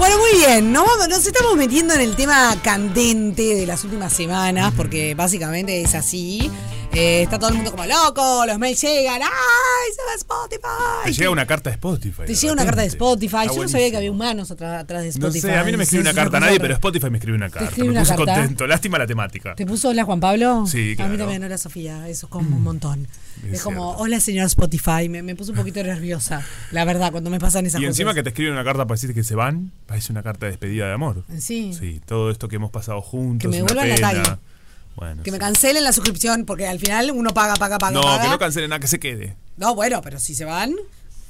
Bueno, muy bien, ¿no? nos estamos metiendo en el tema candente de las últimas semanas, porque básicamente es así. Eh, está todo el mundo como loco, los mails llegan, ¡ay, se va Spotify! Te llega una carta de Spotify. Te llega una carta de Spotify. Yo no sabía que había humanos atrás, de Spotify. No sé, a mí no me escribe una carta a nadie, pero Spotify me escribe una carta. me puse contento. Lástima la temática. ¿Te puso hola Juan Pablo? Sí, claro. A mí también, hola Sofía. Eso es como un montón. Es, como, hola señor Spotify. Me, me puse un poquito nerviosa, la verdad, cuando me pasan esas cosas. Y encima que te escriben una carta para decirte que se van, parece una carta de despedida de amor. Sí. Sí, todo esto que hemos pasado juntos. Que me vuelvan la calle que me cancelen la suscripción, porque al final uno paga, paga, paga. No, que no cancelen nada, que se quede. No, bueno, pero si se van.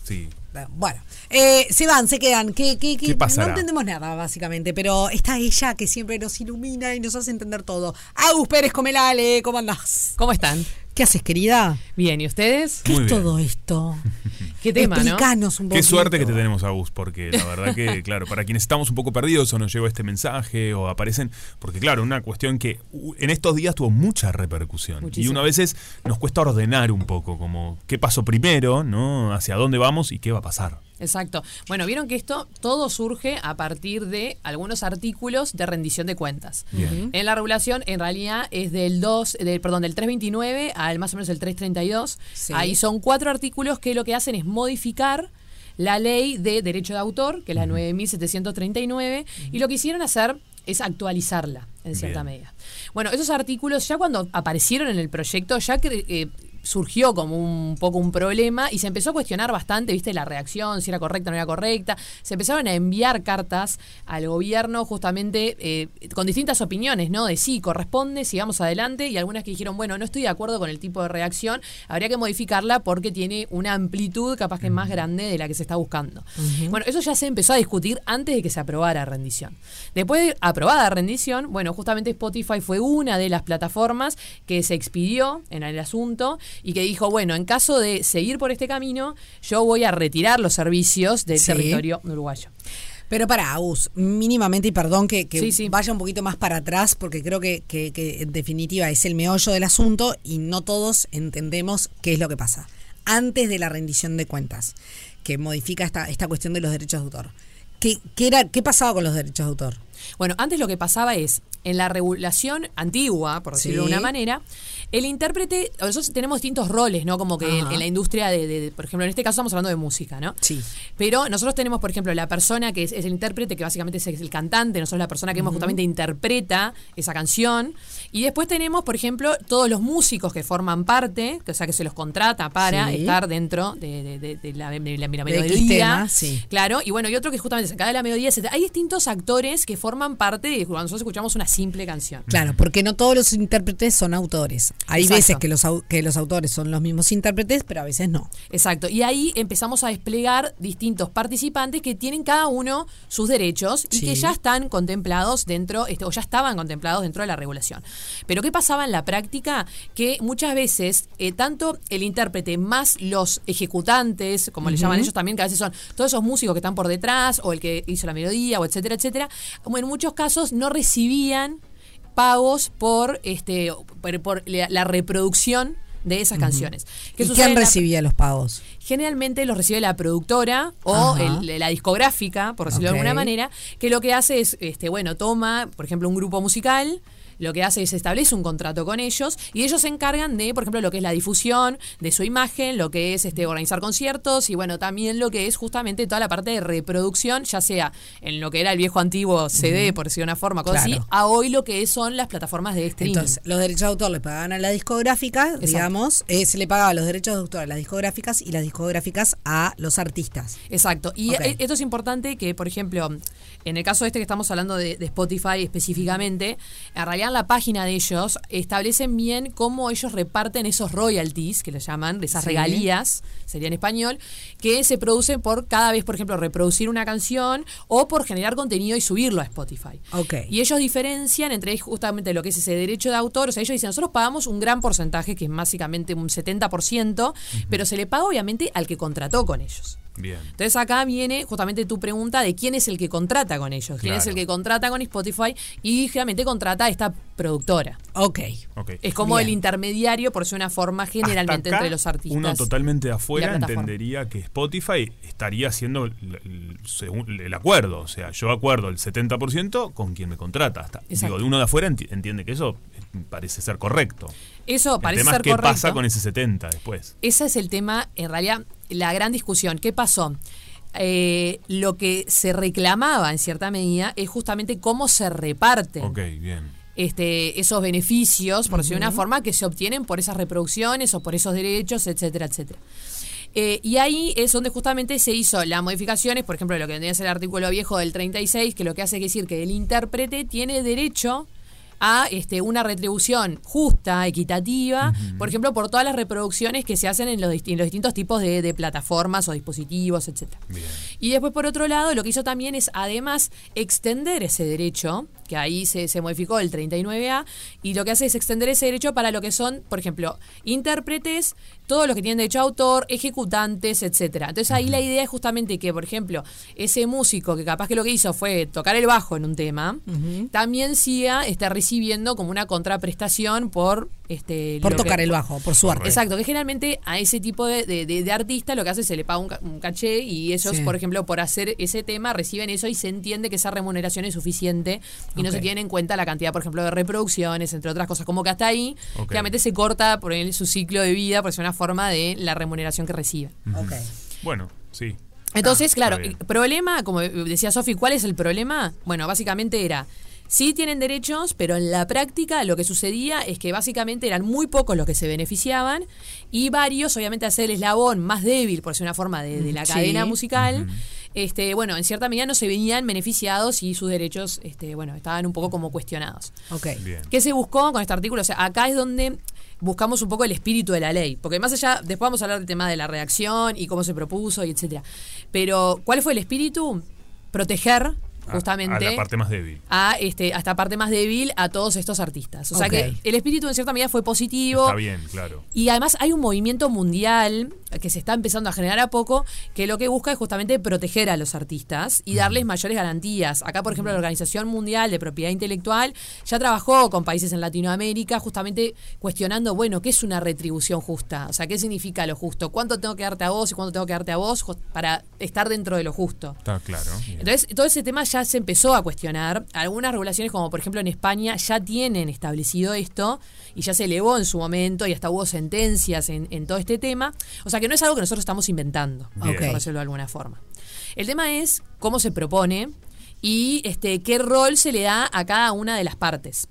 Sí. Bueno, eh, se van, se quedan. ¿Qué, qué, qué, No entendemos nada, básicamente, pero está ella que siempre nos ilumina y nos hace entender todo. Agus Pérez Comelale, ¿cómo andás? ¿Cómo están? ¿Qué haces, querida? Bien, ¿y ustedes? ¿Qué es todo esto? ¿Qué tema, Explicanos un poco. Qué suerte que te tenemos, Agus, porque la verdad que, claro, para quienes estamos un poco perdidos o nos llegó este mensaje o aparecen, porque claro, una cuestión que en estos días tuvo mucha repercusión. Y una a veces nos cuesta ordenar un poco, como qué pasó primero, ¿no? Hacia dónde vamos y qué va a pasar. Exacto. Bueno, vieron que esto todo surge a partir de algunos artículos de rendición de cuentas. En la regulación, en realidad, es del 2, del, perdón, del 329 al más o menos el 332. Ahí son cuatro artículos que lo que hacen es modificar la ley de derecho de autor, que es la 9739, y lo que hicieron hacer es actualizarla en cierta medida. Bueno, esos artículos ya cuando aparecieron en el proyecto, ya que, eh, surgió como un poco un problema y se empezó a cuestionar bastante, viste, la reacción, si era correcta o no era correcta. Se empezaron a enviar cartas al gobierno justamente eh, con distintas opiniones, ¿no? De sí, corresponde, sigamos adelante, y algunas que dijeron, bueno, no estoy de acuerdo con el tipo de reacción, habría que modificarla porque tiene una amplitud capaz que es más grande de la que se está buscando. Bueno, eso ya se empezó a discutir antes de que se aprobara rendición. Después de aprobada rendición, bueno, justamente Spotify fue una de las plataformas que se expidió en el asunto y que dijo, bueno, en caso de seguir por este camino, yo voy a retirar los servicios del territorio uruguayo. Pero para, Agus, mínimamente, y perdón que, vaya un poquito más para atrás, porque creo que, en definitiva es el meollo del asunto y no todos entendemos qué es lo que pasa. Antes de la rendición de cuentas, que modifica esta, esta cuestión de los derechos de autor. ¿Qué, qué, era, ¿Qué pasaba con los derechos de autor? Bueno, antes lo que pasaba es, en la regulación antigua, por decirlo de una manera, el intérprete, nosotros tenemos distintos roles, ¿no? Como que en, la industria de, por ejemplo, en este caso estamos hablando de música, ¿no? Sí. Pero nosotros tenemos, por ejemplo, la persona que es, el intérprete, que básicamente es el cantante, nosotros la persona que justamente interpreta esa canción. Y después tenemos, por ejemplo, todos los músicos que forman parte, o sea, que se los contrata para estar dentro de, la, melodía. sí. Claro, y bueno, y otro que justamente se de la melodía. Hay distintos actores que forman parte de cuando nosotros escuchamos una simple canción. Claro, porque no todos los intérpretes son autores. Hay veces que los, que los autores son los mismos intérpretes, pero a veces no. Exacto. Y ahí empezamos a desplegar distintos participantes que tienen cada uno sus derechos y que ya están contemplados dentro, este, o ya estaban contemplados dentro de la regulación. Pero ¿qué pasaba en la práctica? Que muchas veces, eh, tanto el intérprete más los ejecutantes, como le llaman ellos también, que a veces son todos esos músicos que están por detrás, o el que hizo la melodía, o etcétera, etcétera, en muchos casos no recibían pagos por este por, la, reproducción de esas canciones. ¿Y quién recibía los pagos? Generalmente los recibe la productora o la discográfica, por decirlo de alguna manera, que lo que hace es, este, bueno, toma, por ejemplo, un grupo musical, lo que hace es establece un contrato con ellos y ellos se encargan de, por ejemplo, lo que es la difusión de su imagen, lo que es este organizar conciertos y bueno, también lo que es justamente toda la parte de reproducción, ya sea en lo que era el viejo antiguo CD, por decir una forma, cosa así, a hoy lo que son las plataformas de streaming. Entonces, los derechos de autor le pagaban a la discográfica, digamos, eh, se le pagaba los derechos de autor a las discográficas y las discográficas a los artistas. Exacto. Y e, esto es importante que, por ejemplo, en el caso este que estamos hablando de, de Spotify específicamente, en realidad la página de ellos establecen bien cómo ellos reparten esos royalties, que le llaman, esas regalías, sería en español, que se producen por cada vez, por ejemplo, reproducir una canción o por generar contenido y subirlo a Spotify. Okay. Y ellos diferencian entre justamente lo que es ese derecho de autor, o sea, ellos dicen, nosotros pagamos un gran porcentaje, que es básicamente un 70%, pero se le paga obviamente al que contrató con ellos. Bien. Entonces acá viene justamente tu pregunta de quién es el que contrata con ellos, quién es el que contrata con Spotify y generalmente contrata a esta productora. Ok. okay. Es como el intermediario, por ser una forma generalmente entre los artistas. Uno totalmente afuera entendería que Spotify estaría haciendo el, acuerdo. O sea, yo acuerdo el 70% con quien me contrata. Hasta, digo, de uno de afuera entiende que eso parece ser correcto. Eso parece ser correcto. ¿Qué pasa con ese 70 después? Ese es el tema, en realidad, la gran discusión. ¿Qué pasó? Eh, lo que se reclamaba en cierta medida es justamente cómo se reparten. bien. Este, esos beneficios, por decirlo de una forma, que se obtienen por esas reproducciones o por esos derechos, etcétera, etcétera. Eh, y ahí es donde justamente se hizo las modificaciones, por ejemplo, lo que vendría a ser el artículo viejo del 36, que lo que hace es decir que el intérprete tiene derecho a este, una retribución justa, equitativa, por ejemplo, por todas las reproducciones que se hacen en los, distintos tipos de, plataformas o dispositivos, etc. Y después, por otro lado, lo que hizo también es además extender ese derecho, que ahí se, se modificó el 39A, y lo que hace es extender ese derecho para lo que son, por ejemplo, intérpretes, todos los que tienen derecho a autor, ejecutantes, etcétera. Entonces ahí la idea es justamente que, por ejemplo, ese músico que capaz que lo que hizo fue tocar el bajo en un tema, también siga este, recibiendo como una contraprestación por este por tocar el bajo, por suerte. Exacto, que generalmente a ese tipo de, de, artista lo que hace es se le paga un, caché y ellos, por ejemplo, por hacer ese tema reciben eso y se entiende que esa remuneración es suficiente y no se tiene en cuenta la cantidad, por ejemplo, de reproducciones, entre otras cosas, como que hasta ahí realmente se corta por su ciclo de vida, por ser una forma de la remuneración que recibe. Bueno, sí. Entonces, ah, claro, el problema, como decía Sofi, ¿cuál es el problema? Bueno, básicamente era Sí tienen derechos, pero en la práctica lo que sucedía es que básicamente eran muy pocos los que se beneficiaban y varios, obviamente, hacer el eslabón más débil, por ser una forma de, la cadena musical. Este, bueno, en cierta medida no se venían beneficiados y sus derechos, este, bueno, estaban un poco como cuestionados. Ok. ¿Qué se buscó con este artículo? O sea, acá es donde buscamos un poco el espíritu de la ley. Porque más allá, después vamos a hablar del tema de la reacción y cómo se propuso y etcétera. Pero, ¿cuál fue el espíritu? Proteger justamente a, la parte más débil. A, este, parte más débil a todos estos artistas. O sea que el espíritu en cierta medida fue positivo. Está bien, claro. Y además hay un movimiento mundial que se está empezando a generar a poco, que lo que busca es justamente proteger a los artistas y darles mayores garantías. Acá, por ejemplo, la Organización Mundial de Propiedad Intelectual ya trabajó con países en Latinoamérica justamente cuestionando, bueno, ¿qué es una retribución justa? O sea, ¿qué significa lo justo? ¿Cuánto tengo que darte a vos y cuánto tengo que darte a vos para estar dentro de lo justo? Está claro. Entonces, todo ese tema ya se empezó a cuestionar. Algunas regulaciones, como por ejemplo en España, ya tienen establecido esto y ya se elevó en su momento y hasta hubo sentencias en, todo este tema. O sea que no es algo que nosotros estamos inventando, por decirlo de alguna forma. El tema es cómo se propone y este qué rol se le da a cada una de las partes.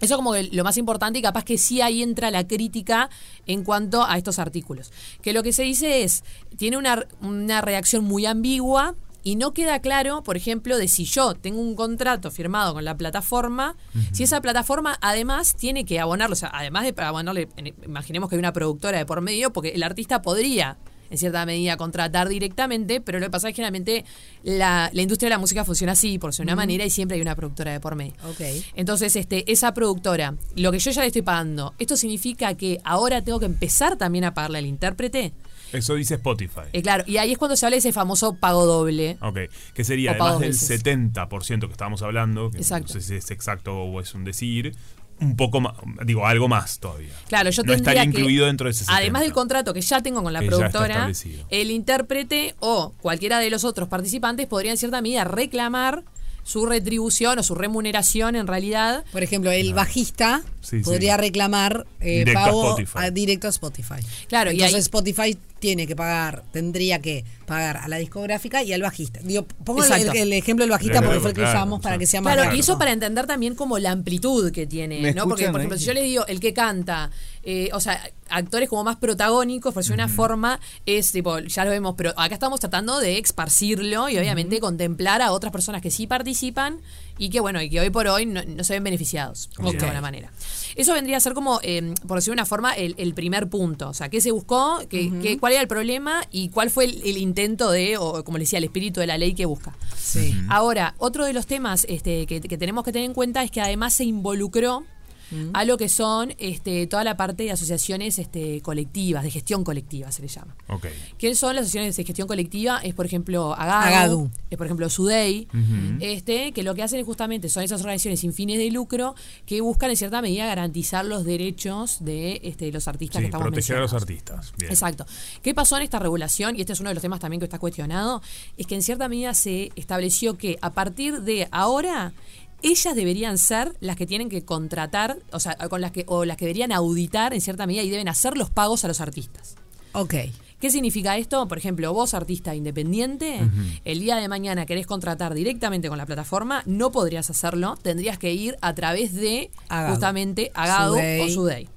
Eso como lo más importante y capaz que sí ahí entra la crítica en cuanto a estos artículos. Que lo que se dice es, tiene una, una reacción muy ambigua y no queda claro, por ejemplo, de si yo tengo un contrato firmado con la plataforma, si esa plataforma además tiene que abonarlo, o sea, además de abonarle, imaginemos que hay una productora de por medio, porque el artista podría en cierta medida contratar directamente, pero lo que pasa es que generalmente la, industria de la música funciona así, por una manera, y siempre hay una productora de por medio. Entonces, este, esa productora, lo que yo ya le estoy pagando, ¿esto significa que ahora tengo que empezar también a pagarle al intérprete? Eso dice Spotify. Eh, claro, y ahí es cuando se habla de ese famoso pago doble. Ok, que sería además del 70% que estábamos hablando, que no sé si es exacto o es un decir, un poco más, digo, algo más todavía. Claro, yo no estaría incluido dentro de ese 70. Además del contrato que ya tengo con la productora, el intérprete o cualquiera de los otros participantes podría en cierta medida reclamar su retribución o su remuneración en realidad. Por ejemplo, el bajista podría reclamar eh, pago a, directo a Spotify. Claro, Entonces Spotify tiene que pagar, tendría que pagar a la discográfica y al bajista. Digo, pongo el, ejemplo del bajista porque fue el que usamos para que sea más Claro, y eso para entender también como la amplitud que tiene, ¿no? Porque, por ejemplo, si yo le digo el que canta, eh, o sea, actores como más protagónicos, por una forma, es tipo, ya lo vemos, pero acá estamos tratando de esparcirlo y obviamente contemplar a otras personas que sí participan y que, bueno, y que hoy por hoy no, se ven beneficiados de alguna manera. Eso vendría a ser como, eh, por decir de una forma, el, primer punto. O sea, ¿qué se buscó? ¿Qué, ¿Cuál era el problema? ¿Y cuál fue el, intento de, o como le decía, el espíritu de la ley que busca? Sí. Ahora, otro de los temas este, que, tenemos que tener en cuenta es que además se involucró a lo que son este, toda la parte de asociaciones este, colectivas, de gestión colectiva se le llama. Okay. ¿Qué son las asociaciones de gestión colectiva? Es, por ejemplo, Agadu, es, por ejemplo, SUDEI, este, que lo que hacen es justamente son esas organizaciones sin fines de lucro que buscan en cierta medida garantizar los derechos de este, los artistas que estamos proteger a los artistas. Exacto. ¿Qué pasó en esta regulación? Y este es uno de los temas también que está cuestionado, es que en cierta medida se estableció que a partir de ahora ellas deberían ser las que tienen que contratar, o sea, con las que, o las que deberían auditar en cierta medida y deben hacer los pagos a los artistas. Ok. ¿Qué significa esto? Por ejemplo, vos, artista independiente, el día de mañana querés contratar directamente con la plataforma, no podrías hacerlo, tendrías que ir a través de justamente Agado o Sudey.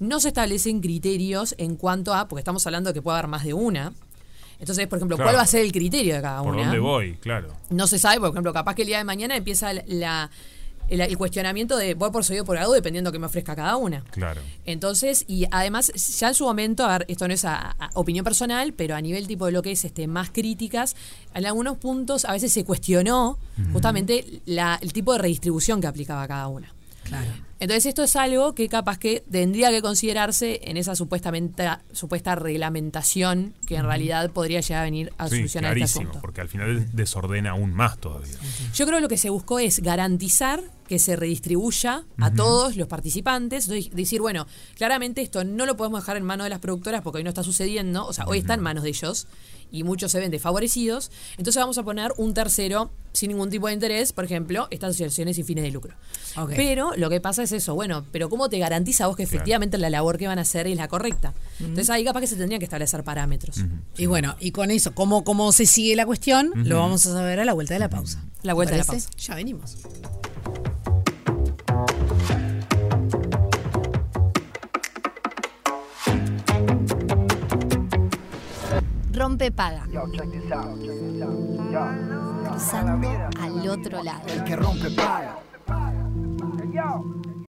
No se establecen criterios en cuanto a, porque estamos hablando de que puede haber más de una, entonces, por ejemplo, ¿cuál va a ser el criterio de cada una? ¿Por dónde voy? Claro. No se sabe, por ejemplo, capaz que el día de mañana empieza la, el, cuestionamiento de voy por soy por algo dependiendo de que me ofrezca cada una. Claro. Entonces, y además, ya en su momento, a ver, esto no es a, opinión personal, pero a nivel tipo de lo que es este más críticas, en algunos puntos a veces se cuestionó justamente la, el tipo de redistribución que aplicaba cada una. Claro. Entonces esto es algo que capaz que tendría que considerarse en esa supuestamente supuesta reglamentación que en realidad podría llegar a venir a solucionar este asunto. porque al final desordena aún más todavía. Yo creo que lo que se buscó es garantizar que se redistribuya a todos los participantes, decir, bueno, claramente esto no lo podemos dejar en manos de las productoras porque hoy no está sucediendo, o sea, hoy está en manos de ellos y muchos se ven desfavorecidos, entonces vamos a poner un tercero sin ningún tipo de interés, por ejemplo, estas asociaciones sin fines de lucro. Pero lo que pasa es eso, bueno, pero ¿cómo te garantiza vos que efectivamente la labor que van a hacer es la correcta? Entonces ahí capaz que se tendrían que establecer parámetros. Y bueno, y con eso, ¿cómo, cómo se sigue la cuestión? Lo vamos a saber a la vuelta de la pausa. La vuelta de la pausa. Ya venimos. Rompe paga. Cruzando al otro lado. El que rompe paga.